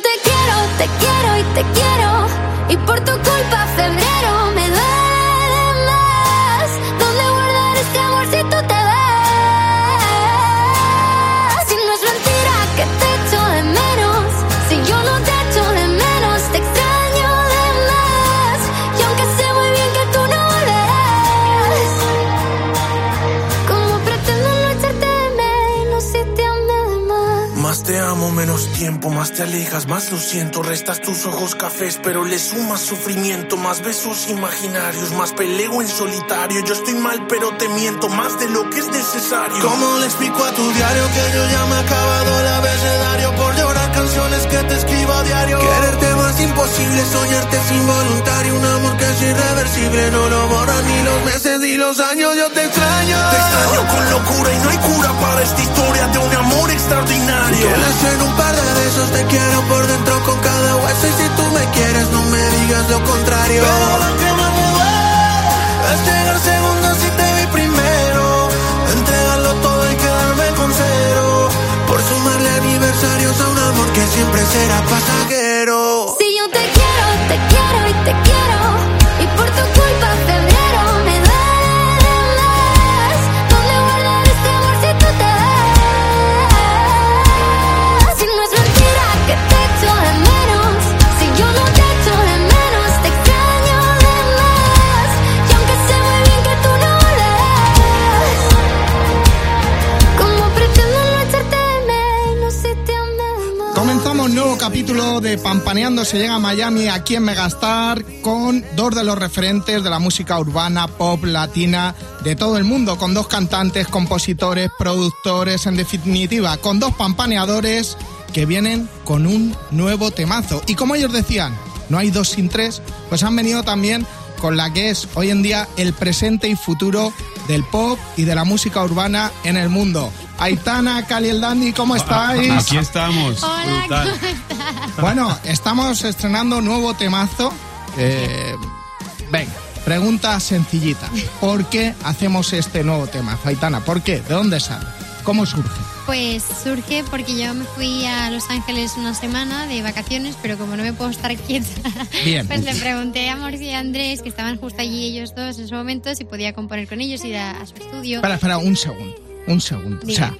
te quiero, te quiero y te quiero. Y por tu culpa febrero tiempo, más te alejas, más lo siento. Restas tus ojos cafés, pero le sumas sufrimiento. Más besos imaginarios, más peleo en solitario. Yo estoy mal, pero te miento más de lo que es necesario. ¿Cómo le explico a tu diario que yo ya me he acabado el abecedario por llorar canciones que te escribo a diario? Quererte más imposible, soñarte es involuntario. Un amor que es irreversible, no lo borran ni los meses ni los años. Yo te extraño. Te extraño con locura y no hay cura para esta historia de un amor extraordinario. Que les en un par de besos te quiero por dentro con cada hueso. Y si tú me quieres, no me digas lo contrario. Pero lo que más me duele es llegar segundo si te vi primero. Entregarlo todo y quedarme con cero. Por sumarle aniversarios a un amor que siempre será pasajero. Capítulo de Pampaneando se llega a Miami aquí en Megastar con dos de los referentes de la música urbana, pop, latina de todo el mundo, con dos cantantes, compositores, productores, en definitiva, con dos pampaneadores que vienen con un nuevo temazo. Y como ellos decían, no hay dos sin tres, pues han venido también con la que es hoy en día el presente y futuro del pop y de la música urbana en el mundo. Aitana, Cali el Dandy, ¿cómo estáis? Aquí estamos. Hola. ¿cómo estás? Bueno, estamos estrenando nuevo temazo. Eh, venga, pregunta sencillita. ¿Por qué hacemos este nuevo tema, Aitana? ¿Por qué? ¿De dónde sale? ¿Cómo surge? Pues surge porque yo me fui a Los Ángeles una semana de vacaciones, pero como no me puedo estar quieta, Bien. pues le pregunté a Morci y a Andrés, que estaban justo allí ellos dos en ese momento, si podía componer con ellos, ir a, a su estudio. Espera, espera, un segundo. Un segundo. O sea,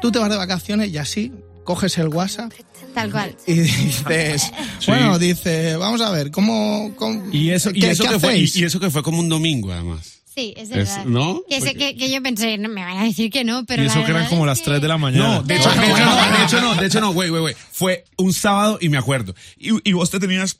tú te vas de vacaciones y así coges el WhatsApp Tal cual. y dices, bueno, dice, vamos a ver, ¿cómo, cómo- Y eso, y eso qué que fue, y, eso que fue como un domingo, además. Sí, es Es- verdad. ¿no? Que, Porque- que, que yo pensé, no, me van a decir que no, pero y la eso que eran como las que- 3 de la mañana. No, de hecho, No, de hecho no, no, no. de hecho no, de hecho no, güey, güey, güey. Fue un sábado y me acuerdo. Y, y vos te tenías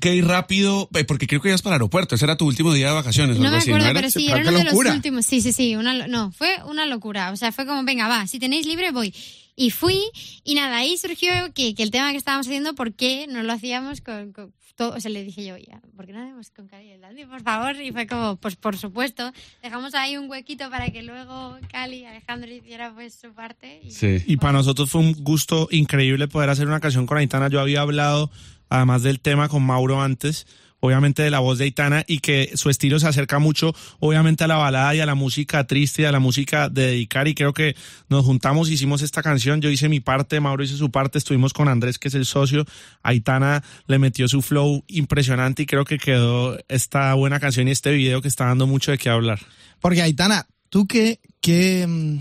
que ir rápido, eh, porque creo que ibas para el aeropuerto. Ese era tu último día de vacaciones No algo me así, acuerdo, pero sí, era uno de locura. los últimos. Sí, sí, sí. Una, no, fue una locura. O sea, fue como, venga, va, si tenéis libre, voy. Y fui, y nada, ahí surgió que, que el tema que estábamos haciendo, ¿por qué no lo hacíamos con, con todo? O sea, le dije yo, ya, ¿por qué no hacemos con Cali y el Dandy, por favor? Y fue como, pues por supuesto, dejamos ahí un huequito para que luego Cali y Alejandro hiciera pues su parte. Y, Sí. Y para nosotros fue un gusto increíble poder hacer una canción con Aitana. Yo había hablado, además del tema, con Mauro antes, obviamente de la voz de Aitana, y que su estilo se acerca mucho, obviamente, a la balada y a la música triste y a la música de dedicar. Y creo que nos juntamos, hicimos esta canción. Yo hice mi parte, Mauro hizo su parte, estuvimos con Andrés, que es el socio. Aitana le metió su flow impresionante y creo que quedó esta buena canción y este video que está dando mucho de qué hablar. Porque Aitana, ¿tú qué, qué,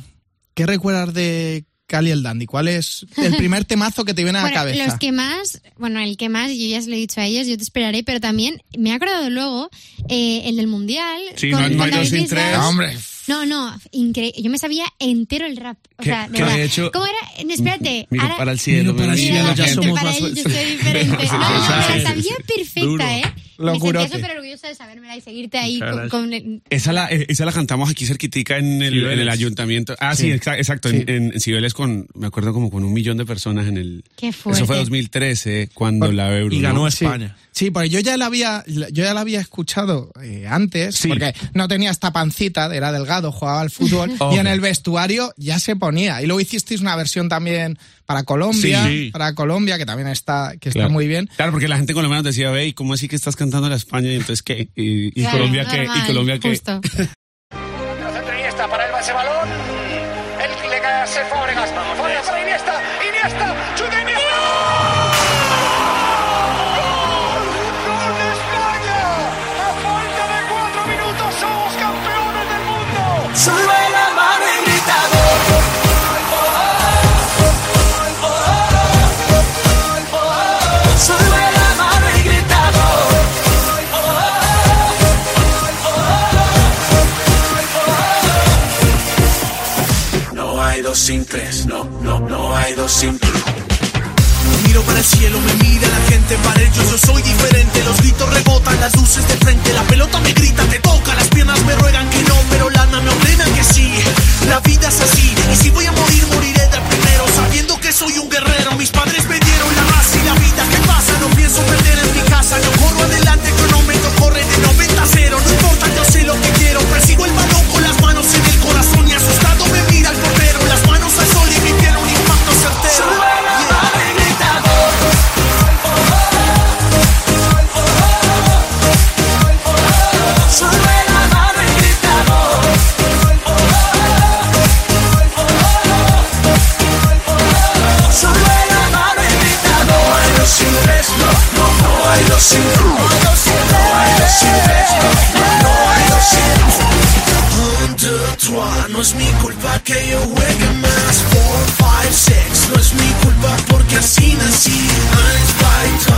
qué recuerdas de Cali el Dandy? ¿Cuál es el primer temazo que te viene a la Bueno, cabeza? los que más, bueno, el que más, yo ya se lo he dicho a ellos, yo te esperaré, pero también me he acordado luego eh, el del Mundial. Sí, no- no hay David dos sin tres. No, hombre. No, no, increíble. Yo me sabía entero el rap. O sea, de verdad. hecho- ¿Cómo era? No, espérate. Miro ahora- para el cielo, Miro para el cielo, ya gente. somos para más ellos yo soy diferente. No, no, me la sabía perfecta, Duro. ¿eh? Me sentía súper orgullosa de sabérmela y seguirte ahí con, gracias. con el- Esa la, eh, esa la cantamos aquí cerquitica en el, Cibeles. en el ayuntamiento. Ah, sí, exa- exacto, en, en, en Cibeles con, me acuerdo como con un millón de personas en el... Qué Eso fue fuerte. 2013, cuando la Euro, Y ganó ¿no? España. Sí, porque yo ya la había, yo ya la había escuchado eh, antes, Sí. porque no tenía esta pancita, era delgado, jugaba al fútbol y en el vestuario ya se ponía. Y luego hicisteis una versión también para Colombia, Sí. para Colombia que también está, que está Claro. muy bien. Claro, porque la gente colombiana nos decía, ve, ¿y cómo así que estás cantando la España? Y entonces, ¿qué? ¿Y, y Claro, Colombia qué? ¿Y normal, Colombia qué? justo. Centro Iniesta para el ese balón. El que le cae a Fábregas. Fábregas para Iniesta. Iniesta. Chuta Iniesta. Sin tres, no, no, no hay dos sin tres. Miro para el cielo, me mira la gente, para ellos yo soy diferente. Los gritos rebotan, las luces de frente, la pelota me grita, te toca, las piernas me ruegan que no, pero el alma me ordena que sí. La vida es así, y si voy a morir, no es mi culpa que yo juegue más. Four, five, six, no es mi culpa porque así nací. Eins,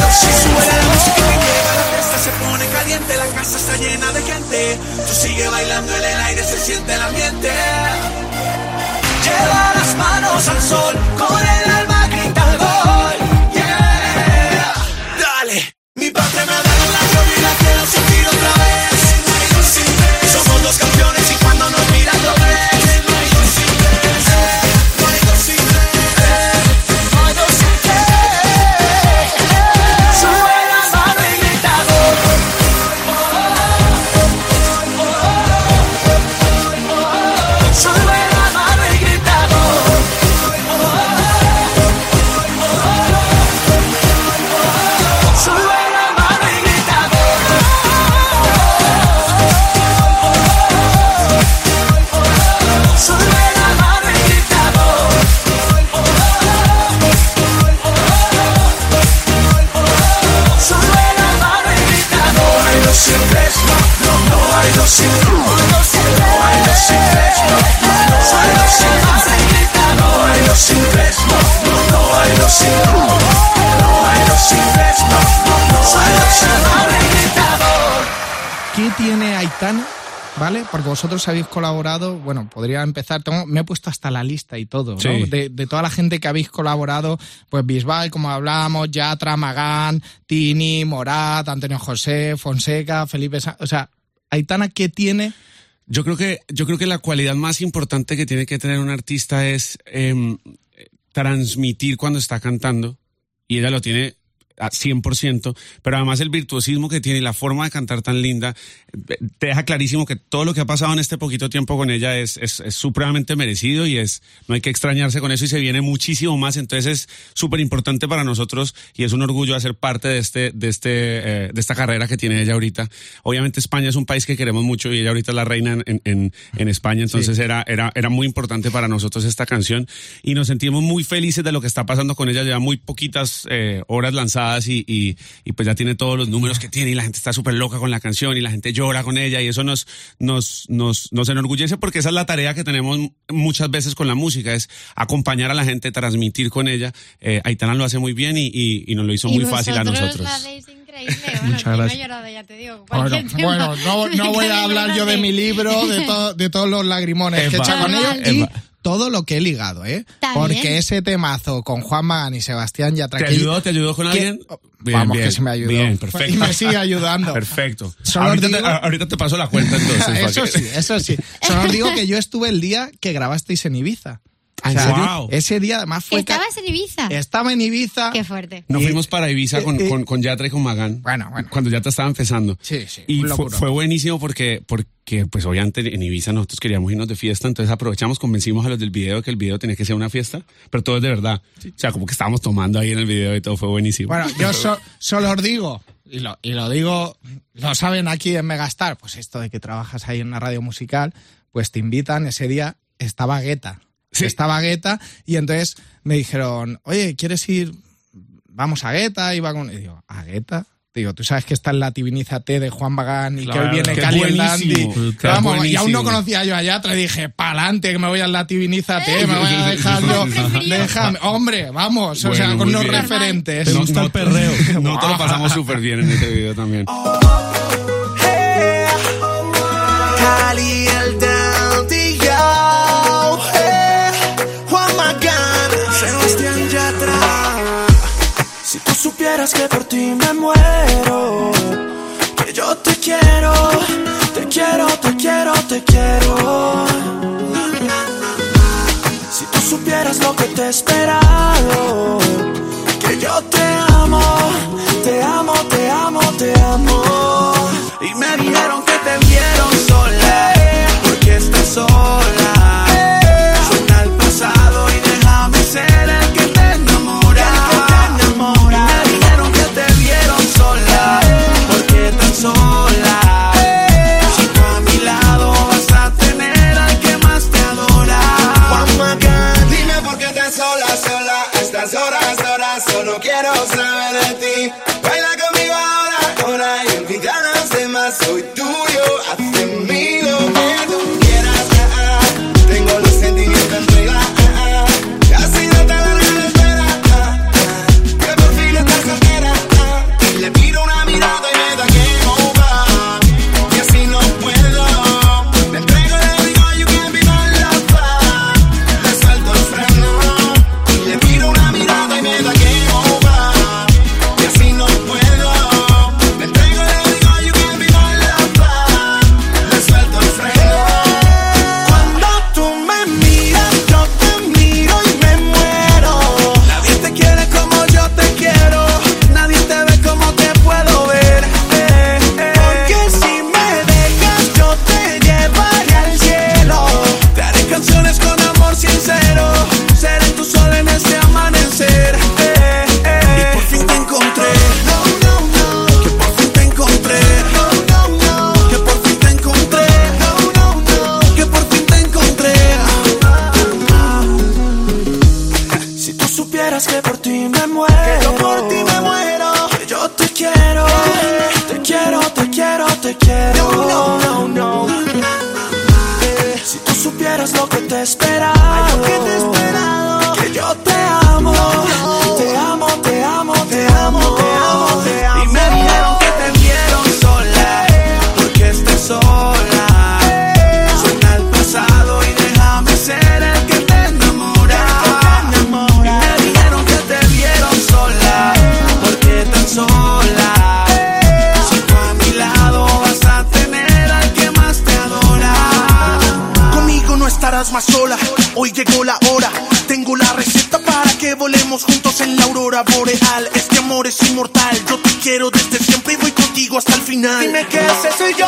no, sin Sube la música que llega, la fiesta se pone caliente La casa está llena de gente Tú sigue bailando en el aire, se siente el ambiente Lleva las manos al sol, con el Sube vosotros habéis colaborado, bueno, podría empezar, tengo- me he puesto hasta la lista y todo, ¿no? Sí. De, de toda la gente que habéis colaborado, pues Bisbal, como hablábamos, Yatra, Magán, Tini, Morat, Antonio José, Fonseca, Felipe Sa- O sea, Aitana, ¿qué tiene? Yo creo que, yo creo que la cualidad más importante que tiene que tener un artista es em, transmitir cuando está cantando, y ella lo tiene a 100%, pero además el virtuosismo que tiene y la forma de cantar tan linda, eh, te deja clarísimo que todo lo que ha pasado en este poquito tiempo con ella es, es, es supremamente merecido y es, no hay que extrañarse con eso y se viene muchísimo más, entonces es súper importante para nosotros y es un orgullo hacer parte de este, de este, eh, de esta carrera que tiene ella ahorita. Obviamente España es un país que queremos mucho y ella ahorita es la reina en, en, en España, entonces era, era, era muy importante para nosotros esta canción y nos sentimos muy felices de lo que está pasando con ella, lleva muy poquitas eh, horas lanzadas y, y, y pues ya tiene todos los números que tiene y la gente está súper loca con la canción y la gente llora con ella y eso nos, nos, nos, nos enorgullece porque esa es la tarea que tenemos muchas veces con la música, es acompañar a la gente, transmitir con ella. Eh, Aitana lo hace muy bien y, y, y nos lo hizo Y muy fácil a nosotros. Bueno, Muchas no gracias. llorado, ya te digo. Bueno, no, no voy a hablar yo de mi libro, de, to- de todos los lagrimones que he Eva, hecho con ellos Eva. y todo lo que he ligado, ¿eh? Está Porque bien. ese temazo con Juan Magán y Sebastián Yatra... ¿Te ayudó? ¿Te ayudó con alguien? Bien, Vamos, bien, que se me ayudó. Bien, perfecto. Y me sigue ayudando. Perfecto. Solo Ahorita, digo- te, ahorita te paso la cuenta entonces. eso sí, eso sí. Solo os digo que yo estuve el día que grabasteis en Ibiza. ¿En serio? Wow. Ese día además fue... ¿Estabas en Ibiza? Estaba en Ibiza. Qué fuerte. Nos Y- fuimos para Ibiza con, eh, con, con Yatra y con Magán. Bueno, bueno. Cuando Yatra estaba empezando. Sí, sí, Y fue, fue buenísimo porque, porque, pues obviamente en Ibiza nosotros queríamos irnos de fiesta, entonces aprovechamos, convencimos a los del video que el video tenía que ser una fiesta, pero todo es de verdad. O sea, como que estábamos tomando ahí en el video y todo fue buenísimo. Bueno, yo so- solo os digo, y lo, y lo digo, lo saben aquí en Megastar, pues esto de que trabajas ahí en una radio musical, pues te invitan, ese día estaba Guetta. Sí. Estaba Guetta y entonces me dijeron, oye, ¿quieres ir? Vamos a Guetta, iba con... Y digo, ¿a Guetta? Digo, tú sabes que está en la Tibinízate de Juan Bagán y que Claro, hoy viene Cali el Dandy. Vamos, y aún no conocía yo a Yatra y dije, pa'lante, que me voy a la Tibinízate, me voy a dejar yo. Déjame, hombre, vamos, o sea, Bueno, con muy los bien. referentes. Te gusta el perreo. No te lo pasamos súper bien en ese video también. Cali supieras que por ti me muero, que yo te quiero, te quiero, te quiero, te quiero. Si tú supieras lo que te he esperado, que yo te amo, te amo, lo contigo hasta el final. Dime que ese soy yo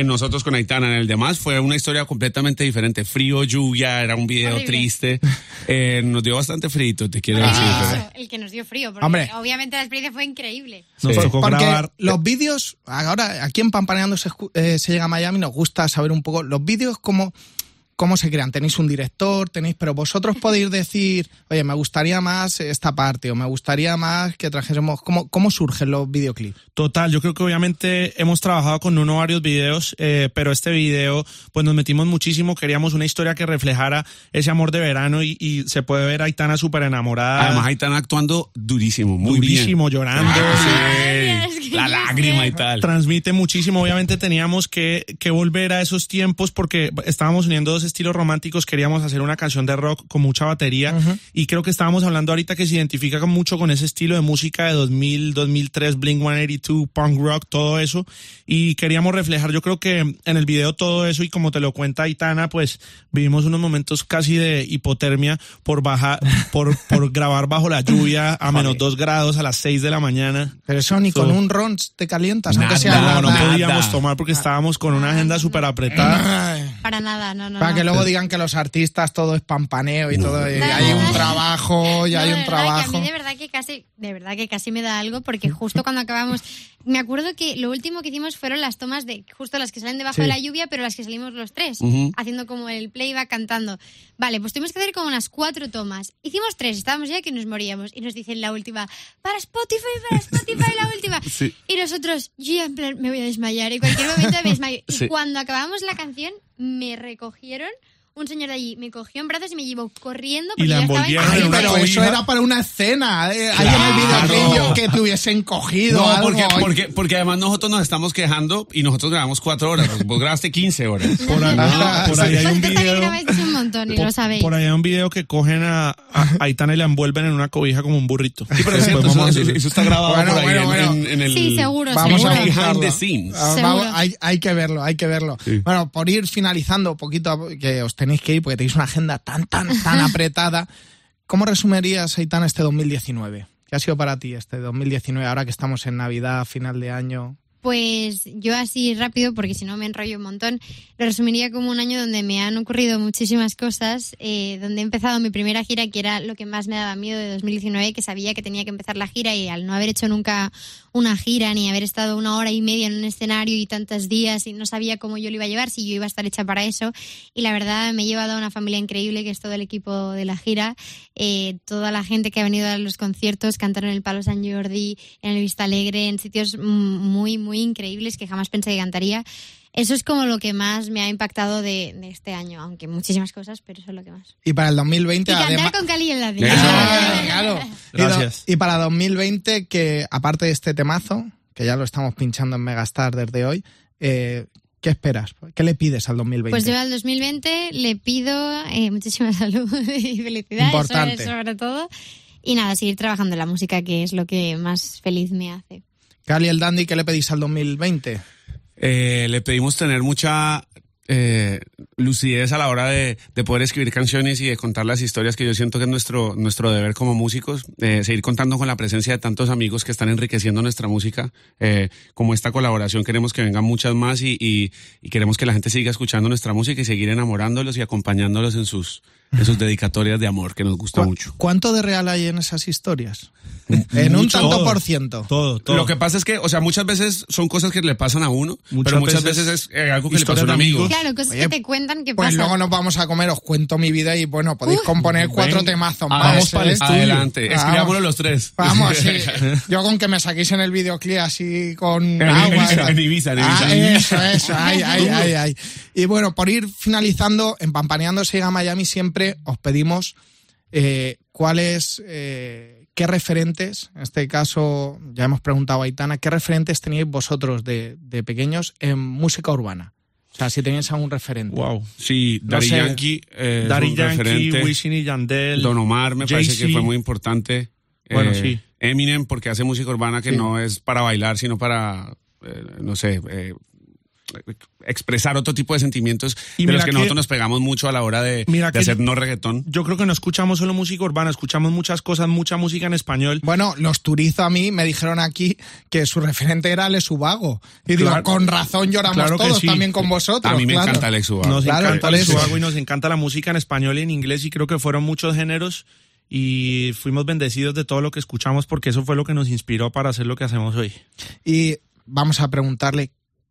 en nosotros con Aitana. En el demás fue una historia completamente diferente. Frío, lluvia, era un video Horrible. triste. Eh, nos dio bastante frito, te quiero decir. eso, el que nos dio frío, porque Hombre. obviamente la experiencia fue increíble. Nos Sí. tocó Porque grabar. los vídeos, ahora aquí en Pampaneando se, eh, se llega a Miami, nos gusta saber un poco los vídeos cómo, cómo se crean. Tenéis un director, tenéis, pero vosotros podéis decir, oye, me gustaría más esta parte o me gustaría más que trajésemos. ¿Cómo, cómo surgen los videoclips? Total, yo creo que obviamente hemos trabajado con uno varios videos, eh, pero este video, pues nos metimos muchísimo, queríamos una historia que reflejara ese amor de verano y, y se puede ver a Aitana súper enamorada. Además, Aitana actuando durísimo, muy durísimo, llorando. Que La lágrima y tal. transmite muchísimo. Obviamente teníamos que, que volver a esos tiempos porque estábamos uniendo dos estilos románticos. Queríamos hacer una canción de rock con mucha batería y creo que estábamos hablando ahorita que se identifica con- mucho con ese estilo de música de 2000, 2003, Blink 182, punk rock, todo eso. Y queríamos reflejar, yo creo que en el video todo eso y como te lo cuenta Aitana, pues vivimos unos momentos casi de hipotermia por bajar, por, por grabar bajo la lluvia a menos dos grados a las seis de la mañana. Pero eso ni So- con un ron te calientas, aunque sea No, no podíamos tomar porque estábamos con una agenda súper apretada. Para nada, no, no. Para no. que luego digan que los artistas todo es pampaneo y todo. y No, hay no, un no. trabajo, y No, hay un trabajo. a mí de verdad que casi, de verdad que casi me da algo porque justo cuando acabamos, me acuerdo que lo último que hicimos fueron las tomas de justo las que salen debajo Sí. de la lluvia, pero las que salimos los tres, haciendo como el playback cantando. Vale, pues tuvimos que hacer como unas cuatro tomas. Hicimos tres, estábamos ya que nos moríamos y nos dicen la última, para Spotify, para Spotify la última. Sí. Y nosotros, yo ya en plan, me voy a desmayar, en cualquier momento me desmayo. Y cuando acabamos la canción, me recogieron. Un señor de allí me cogió en brazos y me llevó corriendo Y porque la yo estaba envolvieron Ay, en una pero cobija. eso era para una escena. eh. Ahí en el Claro. videoclip que te hubiesen cogido. No, algo. porque, porque, porque además nosotros nos estamos quejando y nosotros grabamos cuatro horas. Vos grabaste 15 horas. Por ahí, por ahí hay un video. un montón y lo Por, sabéis. por ahí hay un video que cogen a, a Aitana y la envuelven en una cobija como un burrito. Sí, pero es cierto, eso, eso está grabado Bueno, por ahí bueno, en, bueno. en- en el... Sí, seguro, Vamos seguro. a Behind buscarlo. the scenes. Ah, vamos, hay, hay que verlo, hay que verlo. Sí. Bueno, por ir finalizando un poquito, que os tenéis que ir porque tenéis una agenda tan, tan, tan apretada. ¿Cómo resumirías, Aitana, este 2019? ¿Qué ha sido para ti este 2019, ahora que estamos en Navidad, final de año? Pues yo así rápido, porque si no me enrollo un montón, lo resumiría como un año donde me han ocurrido muchísimas cosas, eh, donde he empezado mi primera gira, que era lo que más me daba miedo de 2019, que sabía que tenía que empezar la gira y al no haber hecho nunca una gira ni haber estado una hora y media en un escenario y tantos días y no sabía cómo yo lo iba a llevar, si yo iba a estar hecha para eso. Y la verdad me he llevado a una familia increíble, que es todo el equipo de la gira, eh, toda la gente que ha venido a los conciertos, cantaron en el Palo San Jordi, en el Vista Alegre, en sitios mm, muy, muy increíbles que jamás pensé que cantaría. Eso es como lo que más me ha impactado de, de este año, aunque muchísimas cosas, pero eso es lo que más. Y para el 2020, Y cantar además... con Cali en la Eso. Ah, claro. Y do- Gracias. Y, para 2020, que aparte de este temazo, que ya lo estamos pinchando en Megastar desde hoy, eh, ¿qué esperas? ¿Qué le pides al 2020? Pues yo al 2020 le pido eh, muchísima salud y felicidad, eso Importante. es sobre todo. Y nada, seguir trabajando en la música, que es lo que más feliz me hace. Cali el Dandy, ¿qué le pedís al 2020? Eh, le pedimos tener mucha eh, lucidez a la hora de, de poder escribir canciones y de contar las historias que yo siento que es nuestro, nuestro deber como músicos, eh, seguir contando con la presencia de tantos amigos que están enriqueciendo nuestra música. Eh, como esta colaboración queremos que vengan muchas más y, y- y queremos que la gente siga escuchando nuestra música y seguir enamorándolos y acompañándolos en sus, en sus dedicatorias de amor, que nos gusta ¿Cu- mucho. ¿Cuánto de real hay en esas historias? en un tanto Todo. por ciento. Todo, todo. Lo que pasa es que, o sea, muchas veces son cosas que le pasan a uno, Muchas pero muchas veces veces, es eh, algo que le pasó a un amigo. amigos. Claro, cosas Oye, que te cuentan que Pues pasan. luego nos vamos a comer, os cuento mi vida y bueno, podéis componer cuatro ven, temazos vamos más. para el ¿eh? estudio. Adelante, Vamos. escribámoslo los tres. Vamos, sí. Yo con que me saquéis en el videoclip así con En agua. En Ibiza, en Ibiza. Ah, eso, eso, ay, ay, ay, ay. Y bueno, por ir finalizando, en Pampaneando se llega a Miami siempre os pedimos eh, cuáles, eh, qué referentes, en este caso ya hemos preguntado a Aitana, qué referentes teníais vosotros de, de pequeños en música urbana. O sea, si teníais algún referente. Wow. Sí, No sé. Yankee, eh, un Yankee. Wisin y Yandel. Don Omar me parece que fue muy importante. Bueno, Eh, sí. Eminem porque hace música urbana que Sí. no es para bailar, sino para, eh, no sé, eh, expresar otro tipo de sentimientos Y de los que, que- nosotros nos pegamos mucho a la hora de, Mira de hacer no reggaetón. Yo creo que no escuchamos solo música urbana, escuchamos muchas cosas, mucha música en español. Bueno, los turizos a mí me dijeron aquí que su referente era Alex Ubago. Y digo, Claro. con razón lloramos Claro todos sí. también con vosotros. A mí me claro. encanta Alex Ubago. Nos Claro, encanta eso. suago y nos encanta la música en español y en inglés y creo que fueron muchos géneros y fuimos bendecidos de todo lo que escuchamos porque eso fue lo que nos inspiró para hacer lo que hacemos hoy. Y vamos a preguntarle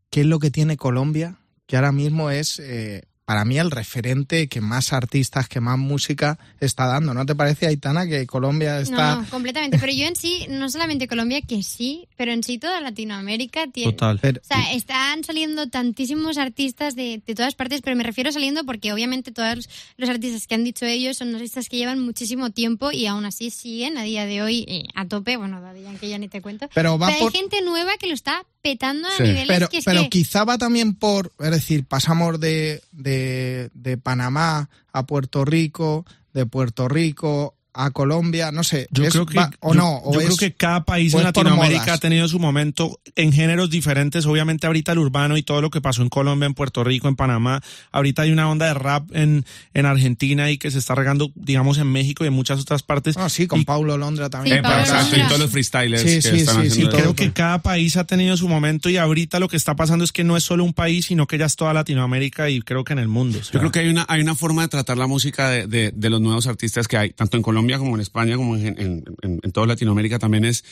qué es lo que tiene Colombia, que ahora mismo es eh, para mí el referente que más artistas, que más música está dando. ¿No te parece, Aitana, que Colombia está... No, no, completamente. Pero yo en sí, no solamente Colombia, que sí, pero en sí toda Latinoamérica tiene. Total. Pero- O sea, están saliendo tantísimos artistas de, de todas partes, pero me refiero saliendo porque obviamente todos los artistas que han dicho ellos son artistas que llevan muchísimo tiempo y aún así siguen a día de hoy eh, a tope. Bueno, Yankee ya ni te cuento. Pero va hay por- gente nueva que lo está petando a Sí. niveles Pero, que es pero que... quizá va también por, es decir, pasamos de, de, de Panamá a Puerto Rico, de Puerto Rico a Colombia, no sé, Yo es- creo que va- o yo, no, o yo creo que cada país en Latinoamérica ha tenido su momento en géneros diferentes. Obviamente ahorita el urbano y todo lo que pasó en Colombia, en Puerto Rico, en Panamá. Ahorita hay una onda de rap en, en Argentina y que se está regando, digamos, en México y en muchas otras partes. Ah, sí, con Y Paulo Londra también. Sí, Eh, exacto, y todos los freestylers Sí, que sí, están sí, haciendo sí, Y creo que cada país ha tenido su momento y ahorita lo que está pasando es que no es solo un país, sino que ya es toda Latinoamérica y creo que en el mundo. o sea. Yo creo que hay una, hay una forma de tratar la música de, de- de los nuevos artistas que hay, tanto en Colombia como en España, como en, en, toda Latinoamérica también es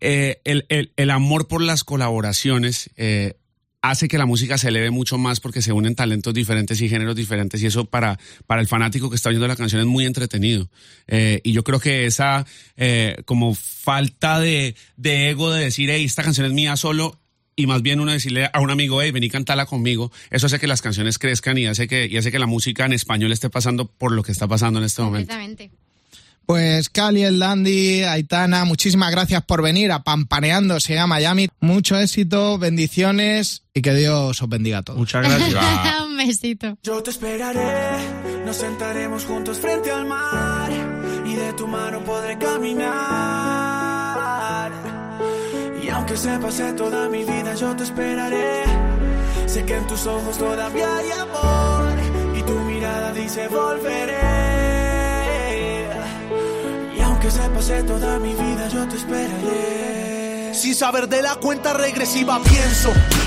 eh, el, amor por las colaboraciones. eh, hace que la música se eleve mucho más porque se unen talentos diferentes y géneros diferentes y eso para, para el fanático que está oyendo la canción es muy entretenido. Eh, y yo creo que esa como falta de, ego de decir, hey, esta canción es mía solo, y más bien uno decirle a un amigo, hey, vení, cantala conmigo, eso hace que las canciones crezcan y hace que, y hace que la música en español esté pasando por lo que está pasando en este momento. Completamente. Pues Cali, el Dandy, Aitana, muchísimas gracias por venir a Pampaneando, se llama Miami. Mucho éxito, bendiciones y que Dios os bendiga a todos. Muchas gracias. Un besito. Yo te esperaré, nos sentaremos juntos frente al mar y de tu mano podré caminar. Y aunque se pase toda mi vida, yo te esperaré. Sé que en tus ojos todavía hay amor y tu mirada dice volveré. Aunque se pase toda mi vida, yo te esperaré. Sin saber de la cuenta regresiva pienso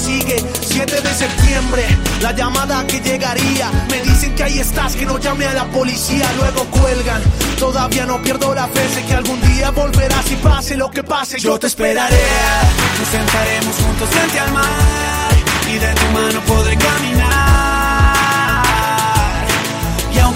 sigue. 7 de septiembre, la llamada que llegaría. Me dicen que ahí estás, que no llame a la policía, luego cuelgan. Todavía no pierdo la fe, sé que algún día volverás y pase lo que pase. Yo te esperaré, nos sentaremos juntos frente al mar y de tu mano podré caminar.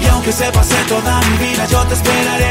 Y aunque se pase toda mi vida, yo te esperaré.